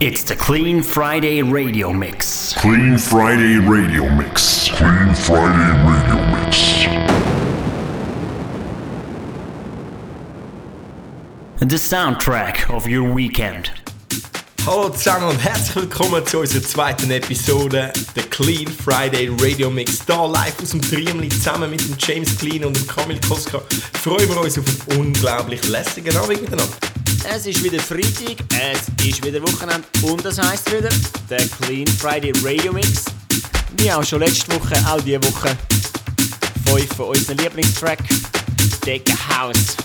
It's the Clean Friday Radio Mix. Clean Friday Radio Mix. Clean Friday Radio Mix. The soundtrack of your weekend. Hallo zusammen und herzlich willkommen zu unserer zweiten Episode, der Clean Friday Radio Mix. Hier live aus dem Triemli zusammen mit dem James Clean und dem Kamil Koska. Freuen wir uns auf einen unglaublich lässigen Abend miteinander. Es ist wieder Freitag, es ist wieder Wochenende und das heisst wieder der Clean Friday Radio Mix. Wie auch schon letzte Woche, auch diese Woche. Fünf von unseren Lieblingstrack, Decke House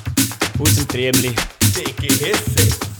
aus dem Triemli. Dicke Hesse.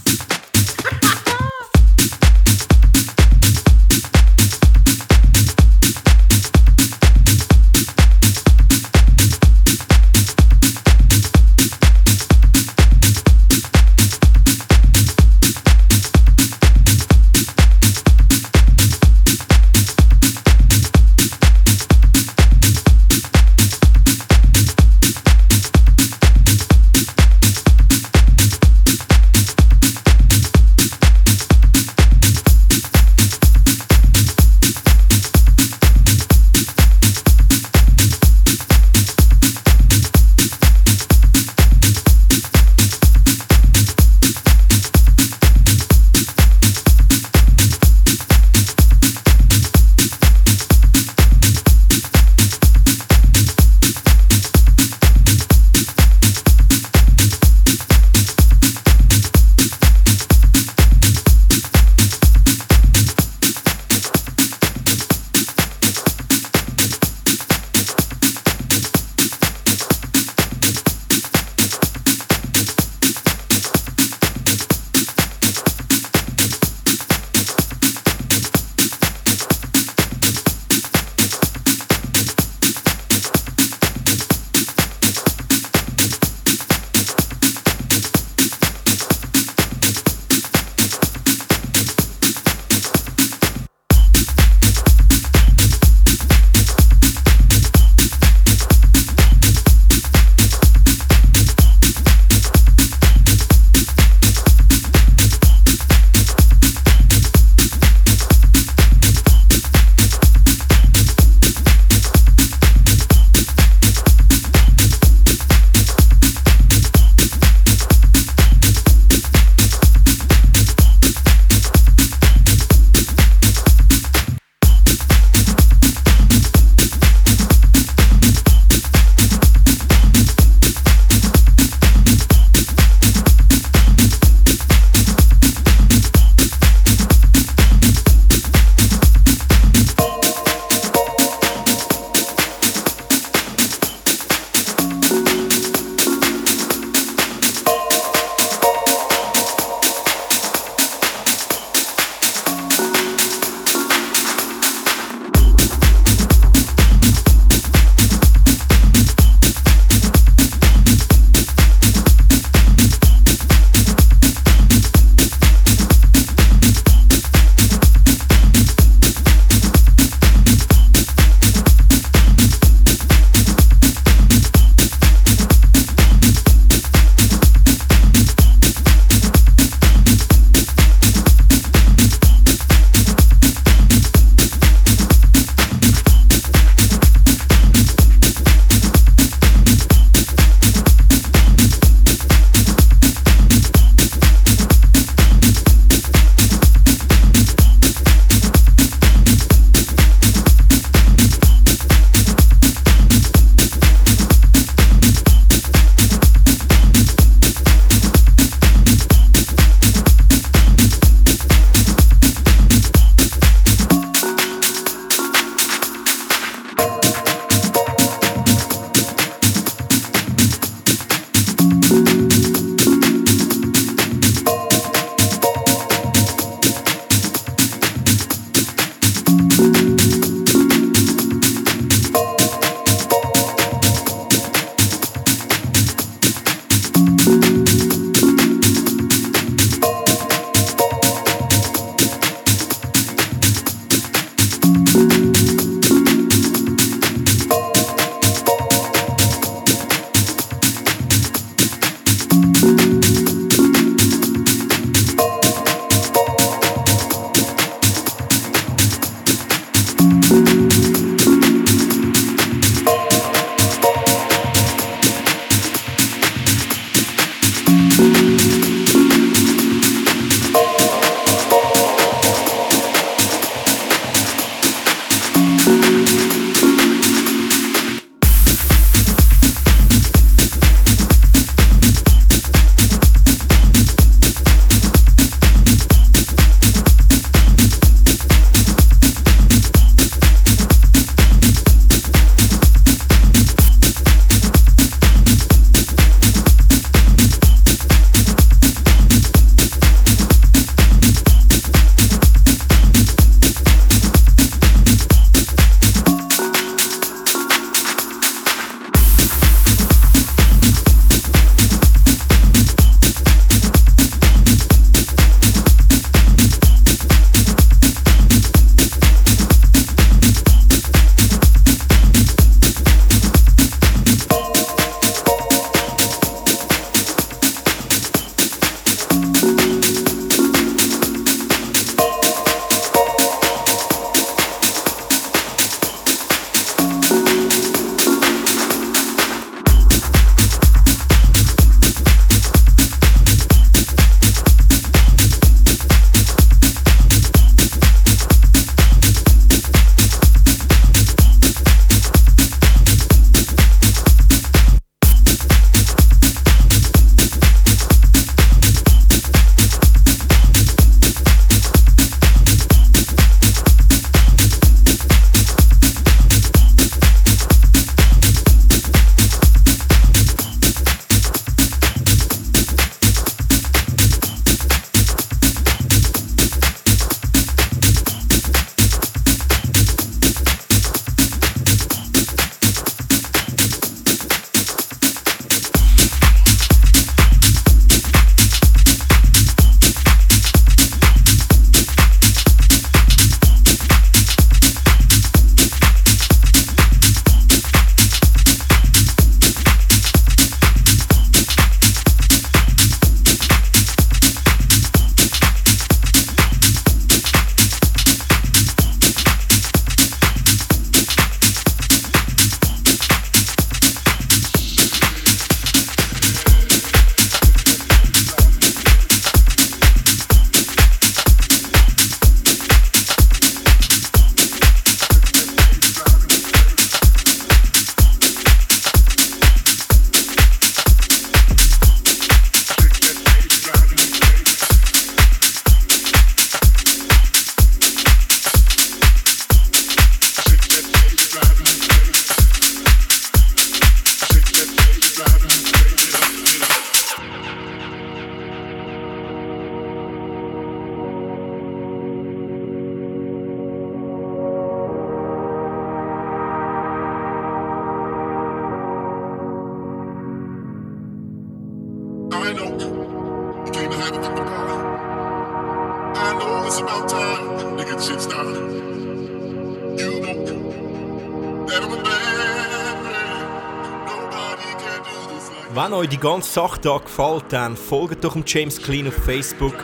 Wenn euch die ganze Sache hier gefällt, dann folgt doch James Clean auf Facebook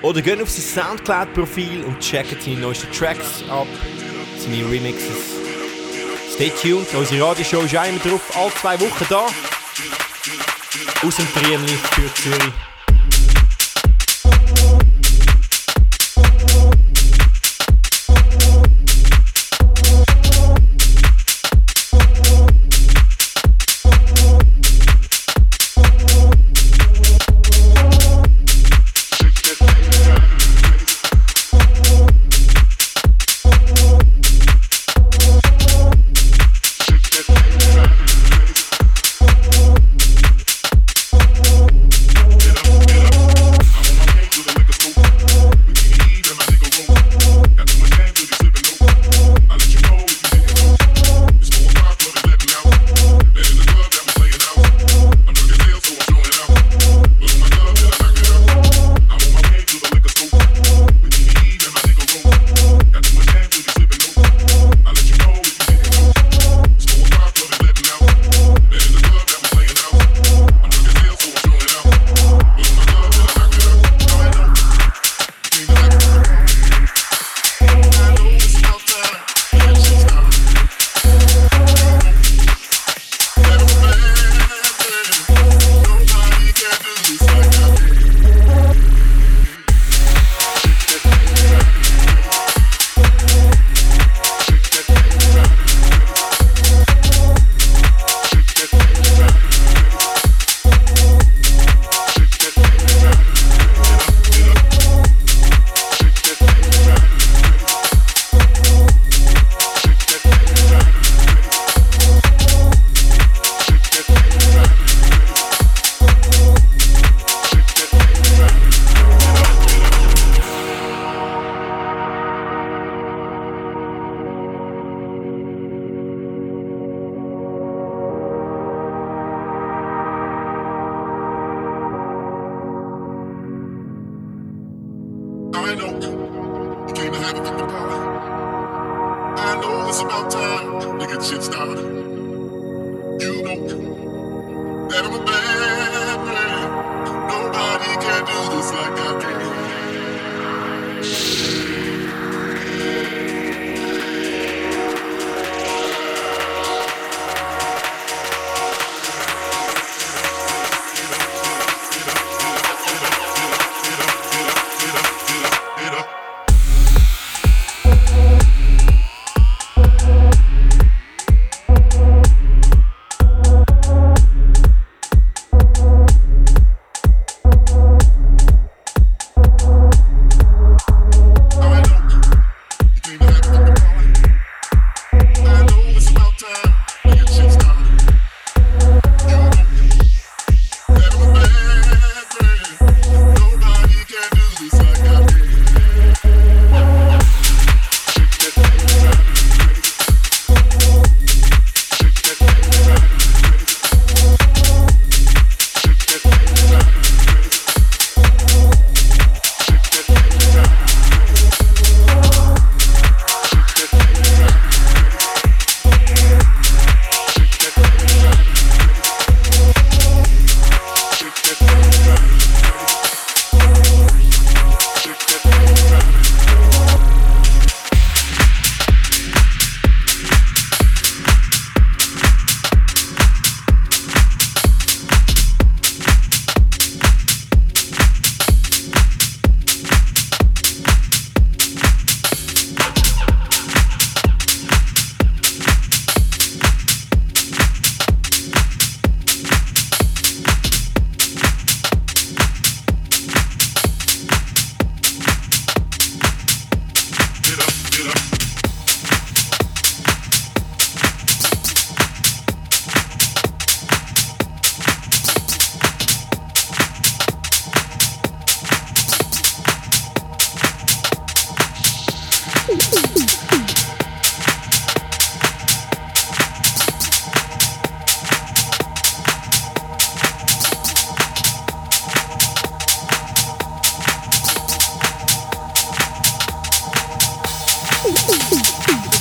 oder geht auf sein Soundcloud-Profil und checkt seine neuesten Tracks ab, seine Remixes. Stay tuned, unsere Radioshow ist auch immer drauf, alle zwei Wochen da. Aus dem Triemli für Zürich.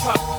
hip hop.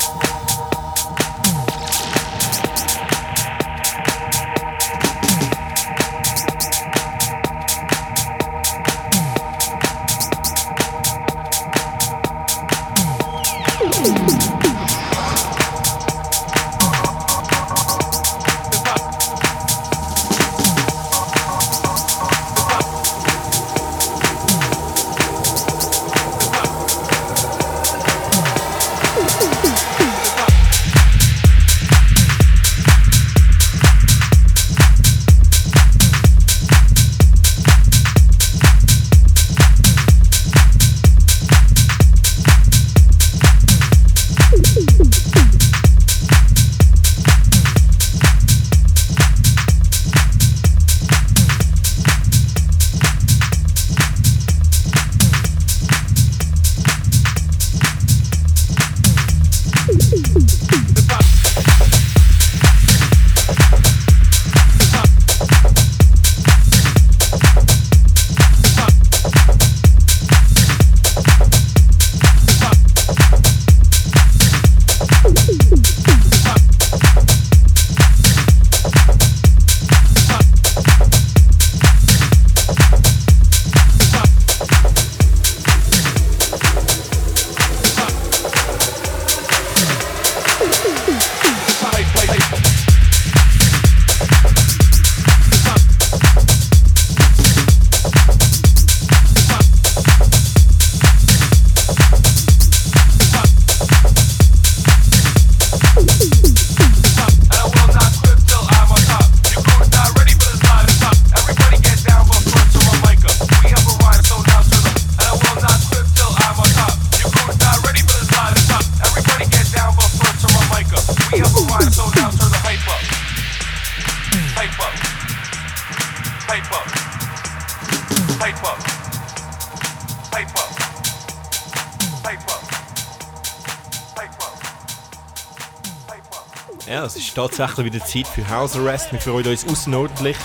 tatsächlich wieder Zeit für House Arrest. Wir freuen uns außerordentlich.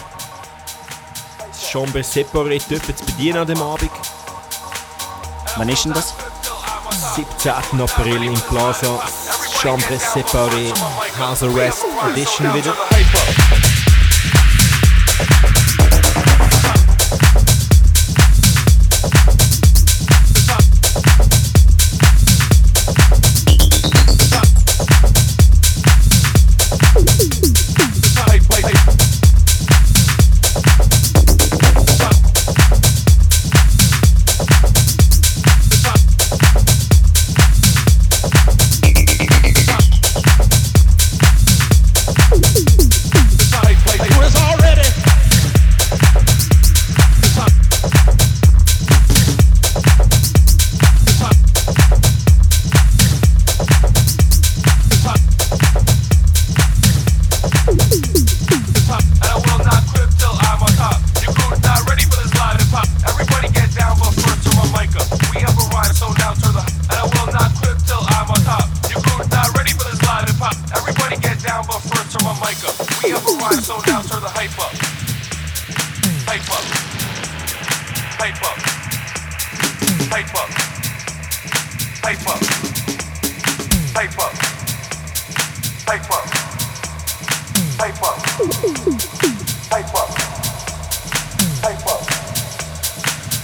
Das Chambre Separé dürfen zu bedienen an dem Abend. Wann ist denn das? 17. April in Plaza. Chambre Separé House Arrest Edition wieder.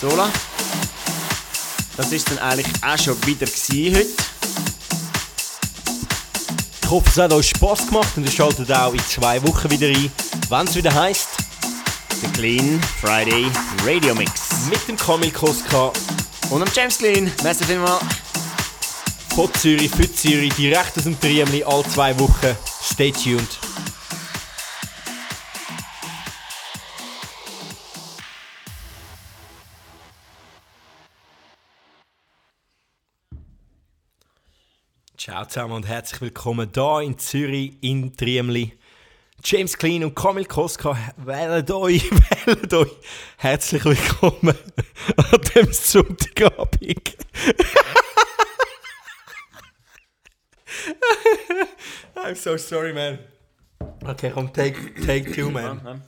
Sola. Das ist dann eigentlich auch schon wieder heute. Ich hoffe, es hat euch Spass gemacht und ihr schaltet auch in zwei Wochen wieder ein, wenn es wieder heisst, Der Clean Friday Radio Mix. mit dem Kamil Koska Und am James Clean. Merci vielmals. von Zürich für Zürich, direkt aus dem Triemli, alle zwei Wochen. Stay tuned. Ciao zusammen und herzlich willkommen hier in Zürich, in Triemli. James Clean und Kamil Koska wählen euch, wählen euch herzlich willkommen an dem Sonntagabend. I'm so sorry, man. Okay, komm, take, take two, man.